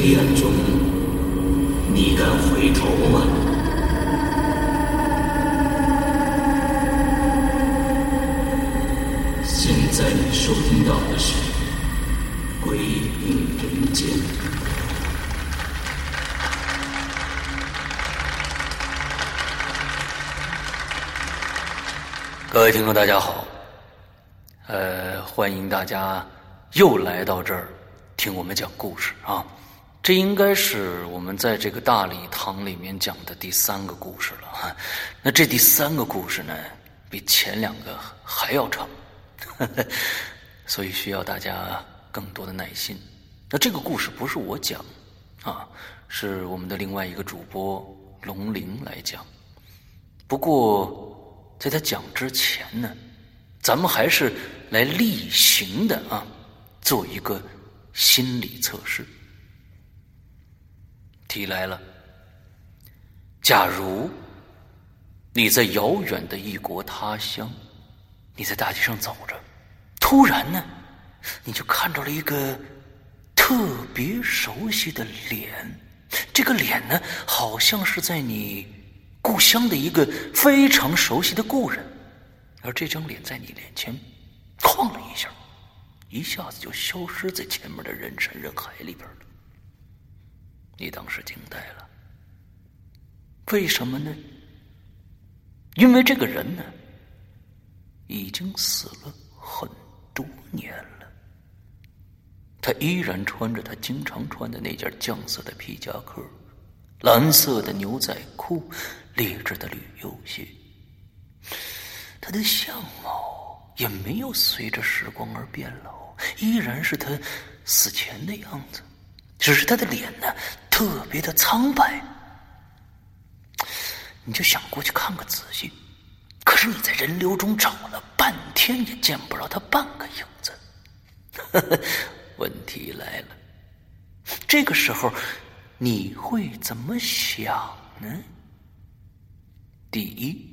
黑暗中，你敢回头吗？现在你收听到的是《鬼影人间》。各位听众，大家好。呃，欢迎大家又来到这儿听我们讲故事啊！这应该是我们在这个大礼堂里面讲的第三个故事了哈。那这第三个故事呢，比前两个还要长，所以需要大家更多的耐心。那这个故事不是我讲啊，是我们的另外一个主播龙鳞来讲。不过在他讲之前呢。咱们还是来例行的啊，做一个心理测试。题来了：假如你在遥远的异国他乡，你在大街上走着，突然呢，你就看到了一个特别熟悉的脸。这个脸呢，好像是在你故乡的一个非常熟悉的故人。而这张脸在你脸前晃了一下，一下子就消失在前面的人山人海里边了。你当时惊呆了，为什么呢？因为这个人呢，已经死了很多年了。他依然穿着他经常穿的那件酱色的皮夹克，蓝色的牛仔裤，劣质的旅游鞋。他的相貌也没有随着时光而变老，依然是他死前的样子，只是他的脸呢特别的苍白。你就想过去看个仔细，可是你在人流中找了半天也见不着他半个影子。问题来了，这个时候你会怎么想呢？第一，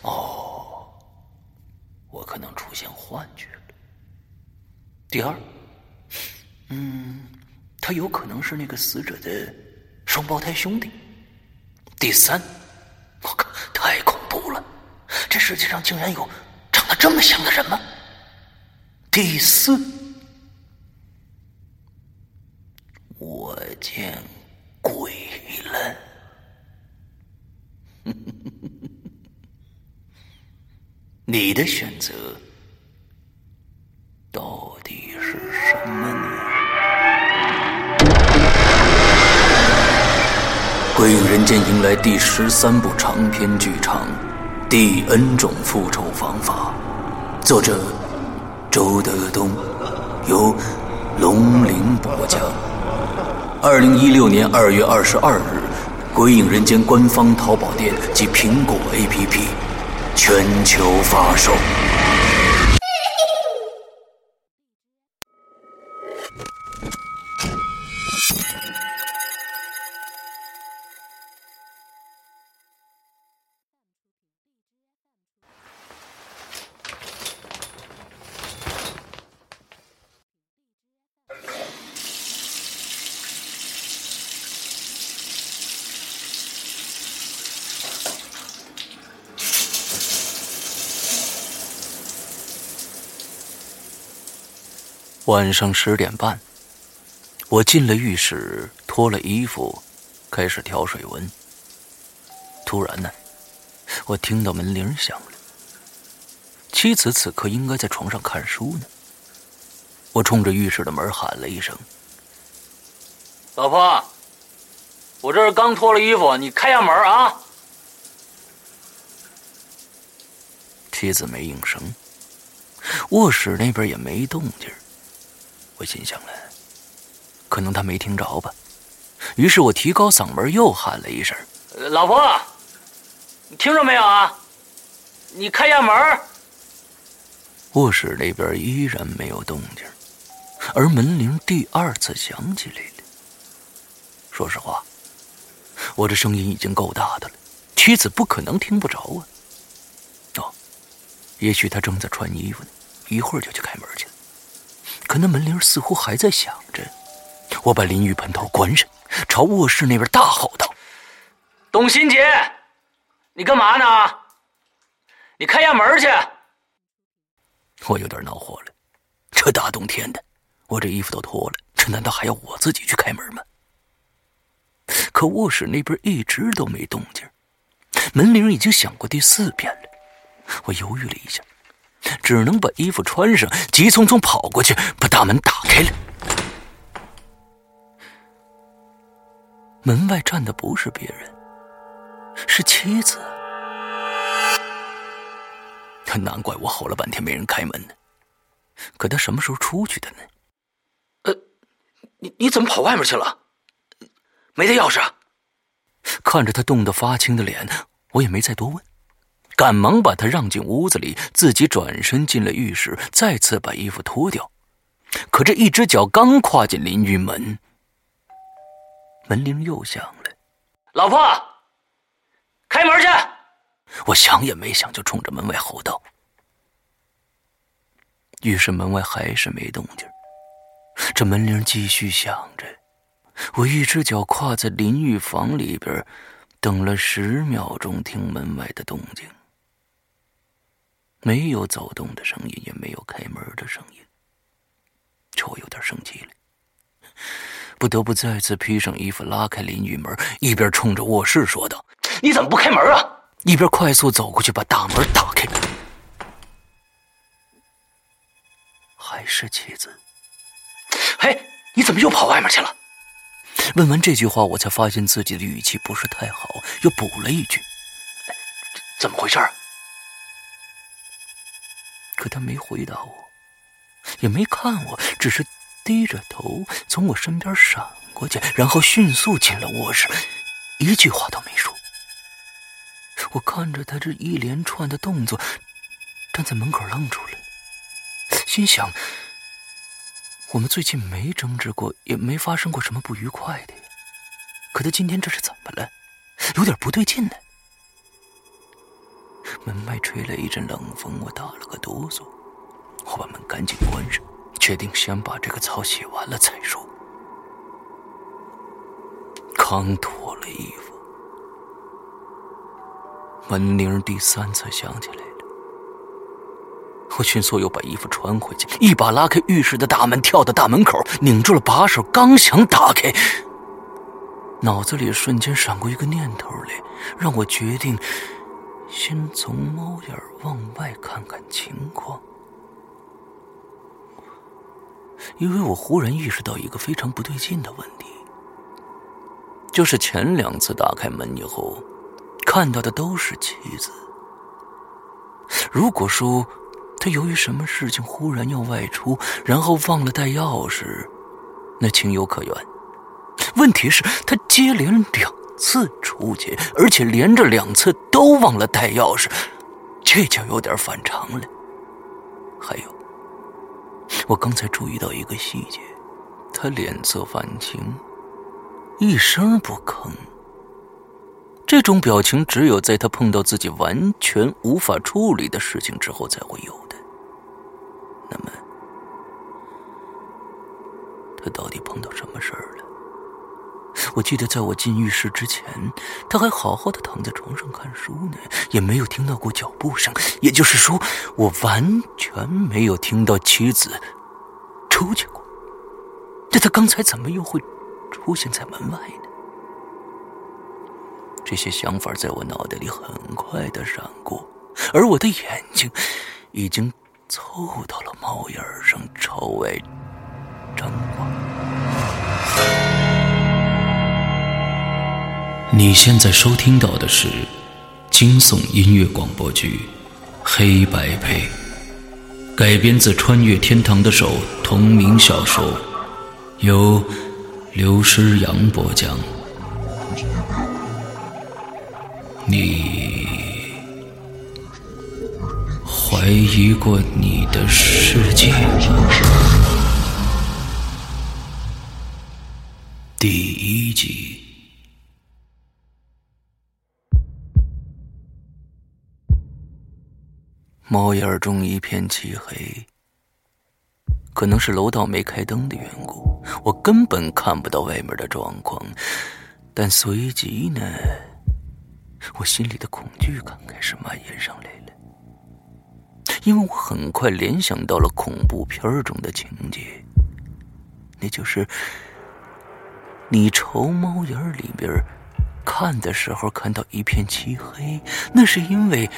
哦。我可能出现幻觉了。第二，嗯，他有可能是那个死者的双胞胎兄弟。第三，我靠，太恐怖了！这世界上竟然有长得这么像的人吗？第四，我见鬼了。你的选择鬼影人间》迎来第十三部长篇剧场《第 N 种复仇方法》，作者周德东，由龙鳞播讲。二零一六年二月二十二日，《鬼影人间》官方淘宝店及苹果 APP。全球发售。晚上十点半，我进了浴室，脱了衣服，开始调水温。突然呢，我听到门铃响了。妻子此刻应该在床上看书呢。我冲着浴室的门喊了一声：“老婆，我这是刚脱了衣服，你开下门啊！”妻子没应声。卧室那边也没动静我心想了，可能他没听着吧。于是我提高嗓门又喊了一声：“老婆，你听着没有啊？你开下门。”卧室那边依然没有动静，而门铃第二次响起来了。说实话，我这声音已经够大的了，妻子不可能听不着啊。哦，也许她正在穿衣服呢，一会儿就去开门去了。可那门铃似乎还在响着，我把淋浴盆头关上，朝卧室那边大吼道：“董新杰，你干嘛呢？你开下门去！”我有点恼火了，这大冬天的，我这衣服都脱了，这难道还要我自己去开门吗？可卧室那边一直都没动静，门铃已经响过第四遍了。我犹豫了一下，只能把衣服穿上，急匆匆跑过去，把大门打开了。门外站的不是别人，是妻子。难怪我吼了半天没人开门呢。可他什么时候出去的呢？呃，你你怎么跑外面去了？没带钥匙？看着他冻得发青的脸，我也没再多问，赶忙把他让进屋子里，自己转身进了浴室，再次把衣服脱掉。可这一只脚刚跨进淋浴门，门铃又响了。老婆，开门去！我想也没想，就冲着门外吼道。浴室门外还是没动静，这门铃继续响着。我一只脚跨在淋浴房里边，等了十秒钟，听门外的动静，没有走动的声音，也没有开门的声音。这我有点生气了，不得不再次披上衣服，拉开淋浴门，一边冲着卧室说道：“你怎么不开门啊？”一边快速走过去，把大门打开。还是妻子。嘿，你怎么又跑外面去了？问完这句话，我才发现自己的语气不是太好，又补了一句：“怎么回事？”可他没回答我，也没看我，只是低着头从我身边闪过去，然后迅速进了卧室，一句话都没说。我看着他这一连串的动作，站在门口愣住了，心想：我们最近没争执过，也没发生过什么不愉快的呀。可他今天这是怎么了？有点不对劲呢。门外吹来一阵冷风，我打了个哆嗦。我把门赶紧关上，决定先把这个澡洗完了再说。刚脱了衣服。门铃第三次响起来了，我迅速又把衣服穿回去，一把拉开浴室的大门，跳到大门口，拧住了把手，刚想打开，脑子里瞬间闪过一个念头来，让我决定先从猫眼往外看看情况，因为我忽然意识到一个非常不对劲的问题，就是前两次打开门以后。看到的都是妻子。如果说他由于什么事情忽然要外出，然后忘了带钥匙，那情有可原。问题是，他接连两次出去，而且连着两次都忘了带钥匙，这就有点反常了。还有，我刚才注意到一个细节，他脸色泛青，一声不吭。这种表情只有在他碰到自己完全无法处理的事情之后才会有的。那么，他到底碰到什么事儿了？我记得在我进浴室之前，他还好好的躺在床上看书呢，也没有听到过脚步声。也就是说，我完全没有听到妻子出去过。那他刚才怎么又会出现在门外呢？这些想法在我脑袋里很快的闪过，而我的眼睛已经凑到了猫眼上朝外张望。你现在收听到的是惊悚音乐广播剧《黑白配》，改编自《穿越天堂的手》同名小说，由刘诗阳播讲。你怀疑过你的世界？第一集。猫眼中一片漆黑，可能是楼道没开灯的缘故，我根本看不到外面的状况。但随即呢，我心里的恐惧感开始蔓延上来了，因为我很快联想到了恐怖片中的情节，那就是你朝猫眼里边看的时候，看到一片漆黑，那是因为。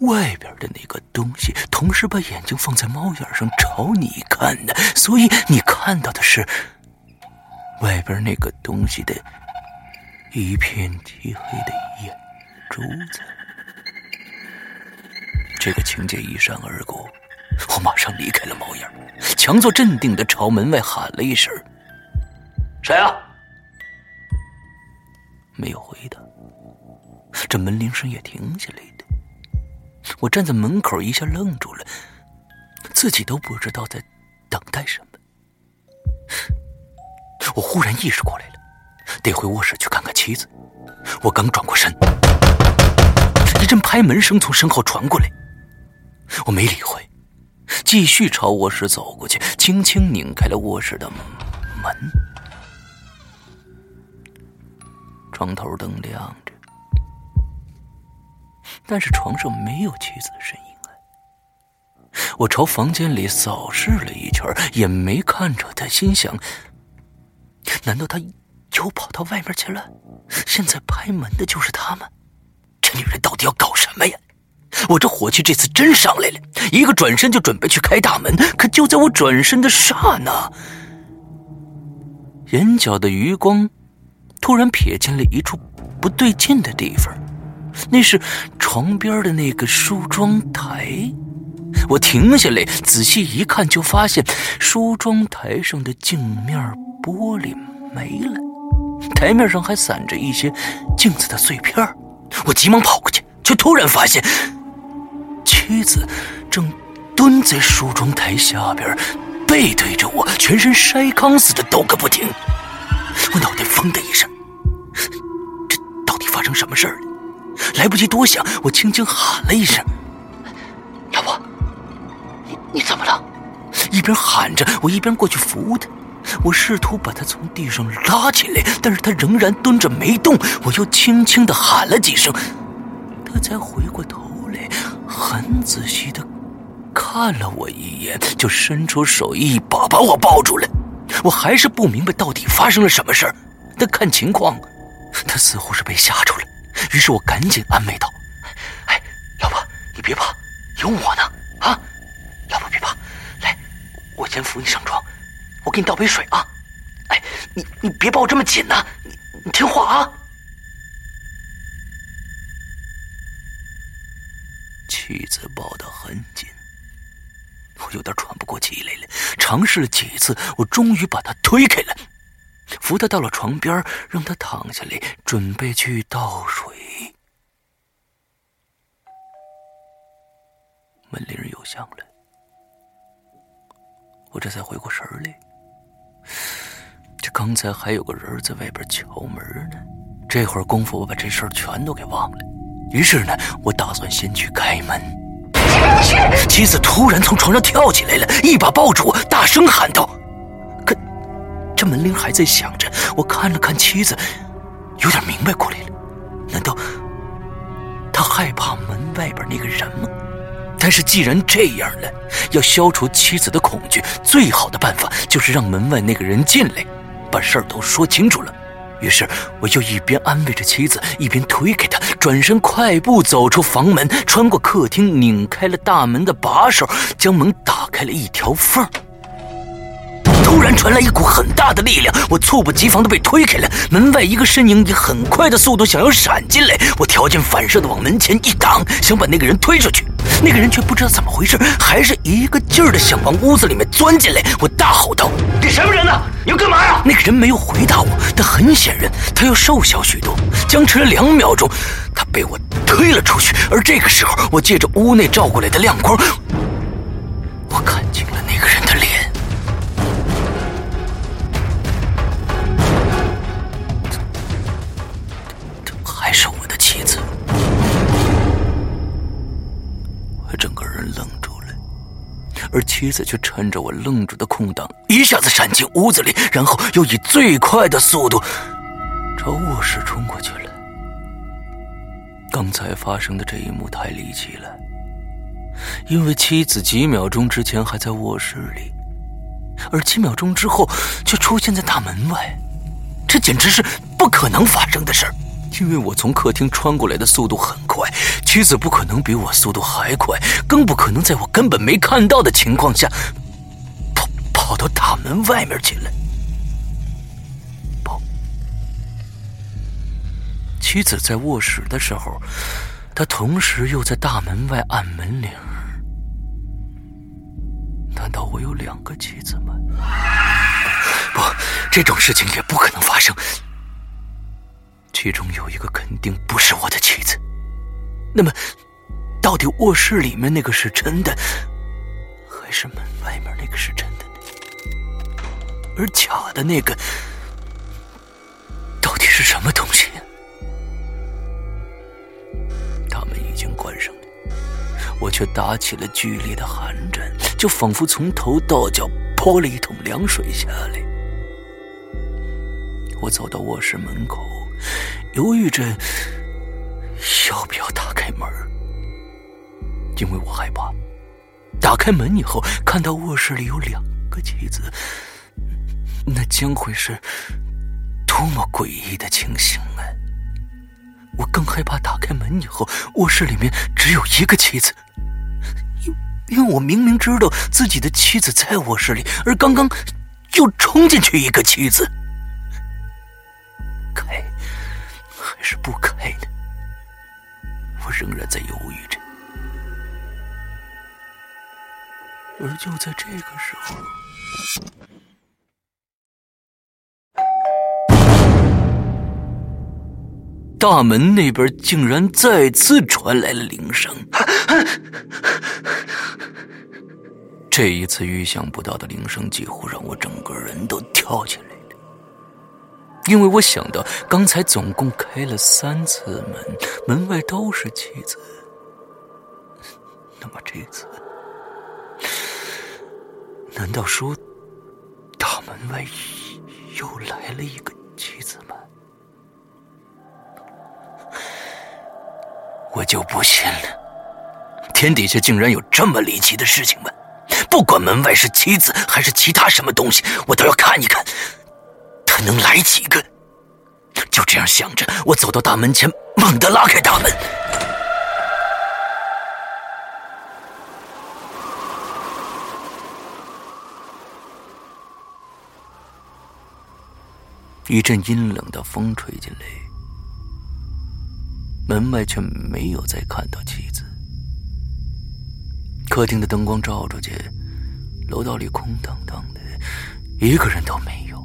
外边的那个东西，同时把眼睛放在猫眼上朝你看的，所以你看到的是外边那个东西的一片漆黑的眼珠子。这个情节一闪而过，我马上离开了猫眼，强作镇定的朝门外喊了一声：“谁啊？”没有回答，这门铃声也停下来。我站在门口，一下愣住了，自己都不知道在等待什么。我忽然意识过来了，得回卧室去看看妻子。我刚转过身，一阵拍门声从身后传过来，我没理会，继续朝卧室走过去，轻轻拧开了卧室的门，床头灯亮。但是床上没有妻子的身影啊！我朝房间里扫视了一圈，也没看着他，心想：难道他又跑到外面去了？现在拍门的就是他吗？这女人到底要搞什么呀？我这火气这次真上来了，一个转身就准备去开大门，可就在我转身的刹那，眼角的余光突然瞥见了一处不对劲的地方。那是床边的那个梳妆台，我停下来仔细一看，就发现梳妆台上的镜面玻璃没了，台面上还散着一些镜子的碎片。我急忙跑过去，却突然发现妻子正蹲在梳妆台下边，背对着我，全身筛糠似的抖个不停。我脑袋嗡的一声，这到底发生什么事儿了？来不及多想，我轻轻喊了一声：“老婆，你你怎么了？”一边喊着，我一边过去扶他。我试图把他从地上拉起来，但是他仍然蹲着没动。我又轻轻的喊了几声，他才回过头来，很仔细的看了我一眼，就伸出手一把把我抱住了。我还是不明白到底发生了什么事儿，但看情况，他似乎是被吓住了。于是我赶紧安慰道：“哎，老婆，你别怕，有我呢！啊，老婆别怕，来，我先扶你上床，我给你倒杯水啊！哎，你你别抱这么紧呐，你你听话啊！”妻子抱得很紧，我有点喘不过气来了。尝试了几次，我终于把她推开了。扶他到了床边，让他躺下来，准备去倒水。门铃又响了，我这才回过神来。这刚才还有个人在外边敲门呢，这会儿功夫我把这事儿全都给忘了。于是呢，我打算先去开门。妻子突然从床上跳起来了，一把抱住我，大声喊道。这门铃还在响着，我看了看妻子，有点明白过来了。难道他害怕门外边那个人吗？但是既然这样了，要消除妻子的恐惧，最好的办法就是让门外那个人进来，把事儿都说清楚了。于是我又一边安慰着妻子，一边推开她，转身快步走出房门，穿过客厅，拧开了大门的把手，将门打开了一条缝。然传来一股很大的力量，我猝不及防的被推开了。门外一个身影以很快的速度想要闪进来，我条件反射的往门前一挡，想把那个人推出去。那个人却不知道怎么回事，还是一个劲儿的想往屋子里面钻进来。我大吼道：“你什么人呢？你要干嘛呀？”那个人没有回答我，但很显然他要瘦小许多。僵持了两秒钟，他被我推了出去。而这个时候，我借着屋内照过来的亮光，我看清了那个人的脸。而妻子却趁着我愣住的空档，一下子闪进屋子里，然后又以最快的速度朝卧室冲过去了。刚才发生的这一幕太离奇了，因为妻子几秒钟之前还在卧室里，而几秒钟之后却出现在大门外，这简直是不可能发生的事儿。因为我从客厅穿过来的速度很快，妻子不可能比我速度还快，更不可能在我根本没看到的情况下跑跑到大门外面去了。不，妻子在卧室的时候，她同时又在大门外按门铃。难道我有两个妻子吗？不，这种事情也不可能发生。其中有一个肯定不是我的妻子，那么，到底卧室里面那个是真的，还是门外面那个是真的呢？而假的那个，到底是什么东西？大门已经关上了，我却打起了剧烈的寒战，就仿佛从头到脚泼了一桶凉水下来。我走到卧室门口。犹豫着要不要打开门，因为我害怕打开门以后看到卧室里有两个妻子，那将会是多么诡异的情形啊！我更害怕打开门以后卧室里面只有一个妻子，因因为我明明知道自己的妻子在卧室里，而刚刚又冲进去一个妻子。还是不开呢？我仍然在犹豫着。而就在这个时候，大门那边竟然再次传来了铃声。这一次预想不到的铃声，几乎让我整个人都跳起来。因为我想到，刚才总共开了三次门，门外都是妻子。那么这次，难道说大门外又来了一个妻子吗？我就不信了，天底下竟然有这么离奇的事情吗？不管门外是妻子还是其他什么东西，我都要看一看。能来几个？就这样想着，我走到大门前，猛地拉开大门。一阵阴冷的风吹进来，门外却没有再看到妻子。客厅的灯光照出去，楼道里空荡荡的，一个人都没有。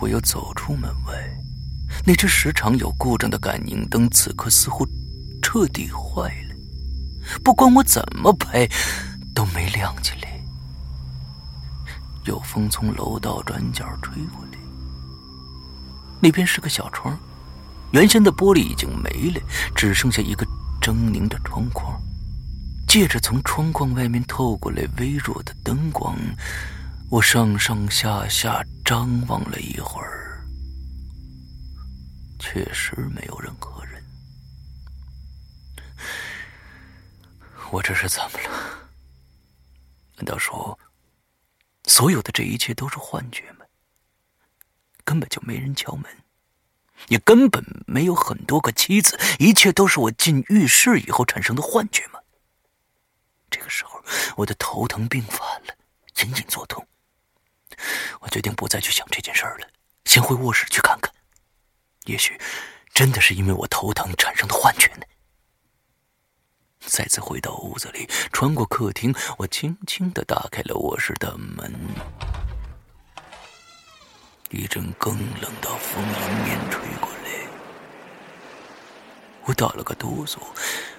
我又走出门外，那只时常有故障的感应灯此刻似乎彻底坏了，不管我怎么拍，都没亮起来。有风从楼道转角吹过来，那边是个小窗，原先的玻璃已经没了，只剩下一个狰狞的窗框。借着从窗框外面透过来微弱的灯光。我上上下下张望了一会儿，确实没有任何人。我这是怎么了？难道说，所有的这一切都是幻觉吗？根本就没人敲门，也根本没有很多个妻子，一切都是我进浴室以后产生的幻觉吗？这个时候，我的头疼病犯了，隐隐作痛。我决定不再去想这件事儿了，先回卧室去看看。也许真的是因为我头疼产生的幻觉呢。再次回到屋子里，穿过客厅，我轻轻的打开了卧室的门。一阵更冷的风迎面吹过来，我打了个哆嗦，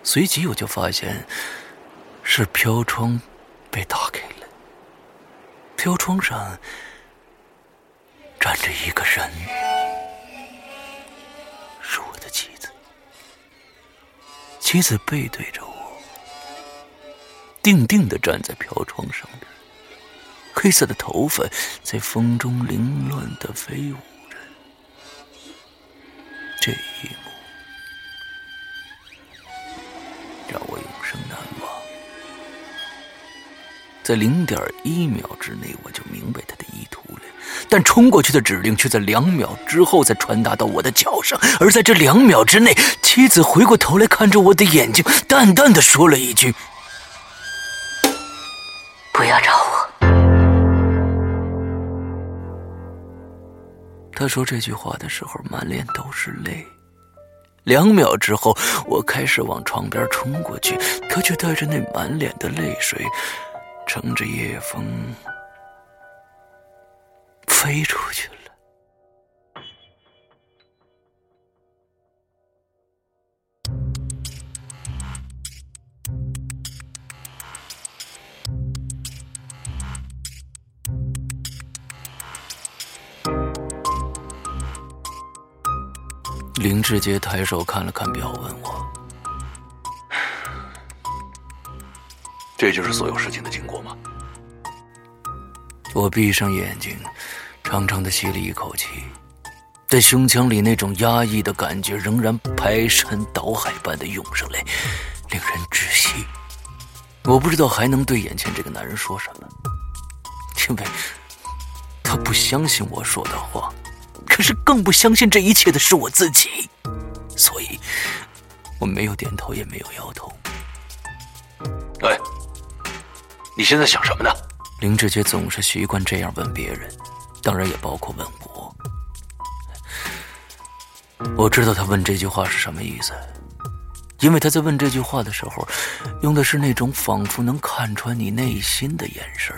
随即我就发现是飘窗被打开了，飘窗上站着一个人，是我的妻子。妻子背对着我，定定的站在飘窗上边。黑色的头发在风中凌乱的飞舞在零点一秒之内，我就明白他的意图了，但冲过去的指令却在两秒之后才传达到我的脚上。而在这两秒之内，妻子回过头来看着我的眼睛，淡淡的说了一句：“不要找我。”他说这句话的时候，满脸都是泪。两秒之后，我开始往床边冲过去，他却带着那满脸的泪水，乘着夜风飞出去了。林志杰抬手看了看表，问我：“这就是所有事情的经过吗？”我闭上眼睛，长长的吸了一口气，但胸腔里那种压抑的感觉仍然排山倒海般的涌上来，令人窒息。我不知道还能对眼前这个男人说什么，因为他不相信我说的话。可是更不相信这一切的是我自己，所以我没有点头，也没有摇头。你现在想什么呢？林志杰总是习惯这样问别人，当然也包括问我。我知道他问这句话是什么意思，因为他在问这句话的时候，用的是那种仿佛能看穿你内心的眼神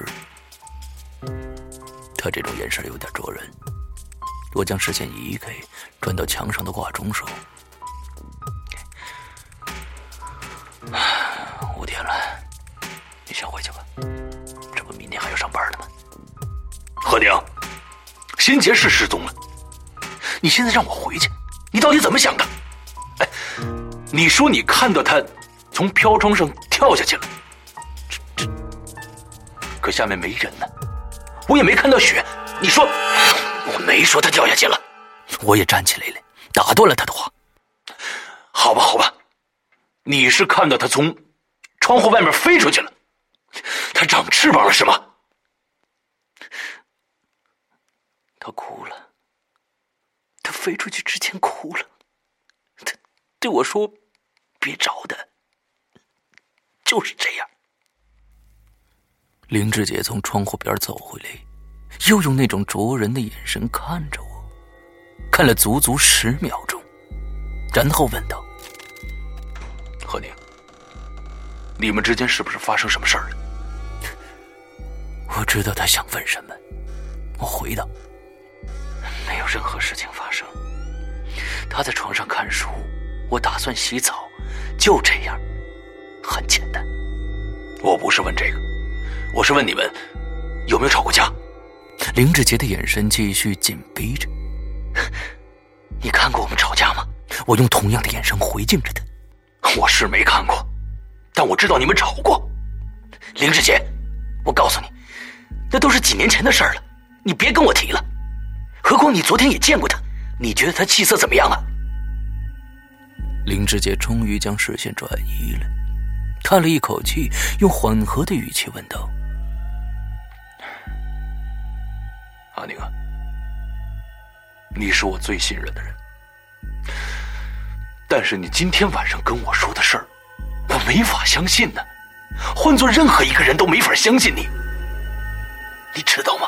他这种眼神有点灼人。我将视线移开，转到墙上的挂钟，说：“五点了，你先回去吧。辛杰是失踪了，你现在让我回去，你到底怎么想的？哎，你说你看到他从飘窗上跳下去了，这这，可下面没人呢，我也没看到雪，你说？我没说他掉下去了，我也站起来了，打断了他的话。好吧，好吧，你是看到他从窗户外面飞出去了，他长翅膀了是吗？他哭了，他飞出去之前哭了，他对我说：“别找他。”就是这样。林志杰从窗户边走回来。又用那种灼人的眼神看着我，看了足足十秒钟，然后问道：“何宁，你们之间是不是发生什么事儿了？” 我知道他想问什么，我回道：“没有任何事情发生。他在床上看书，我打算洗澡，就这样，很简单。”我不是问这个，我是问你们有没有吵过架。林志杰的眼神继续紧逼着。你看过我们吵架吗？我用同样的眼神回敬着他。我是没看过，但我知道你们吵过。林志杰，我告诉你，那都是几年前的事儿了，你别跟我提了。何况你昨天也见过他，你觉得他气色怎么样啊？林志杰终于将视线转移了，叹了一口气，用缓和的语气问道。阿宁啊，你是我最信任的人，但是你今天晚上跟我说的事儿，我没法相信呢。换做任何一个人都没法相信你，你知道吗？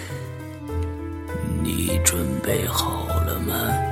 你准备好了吗？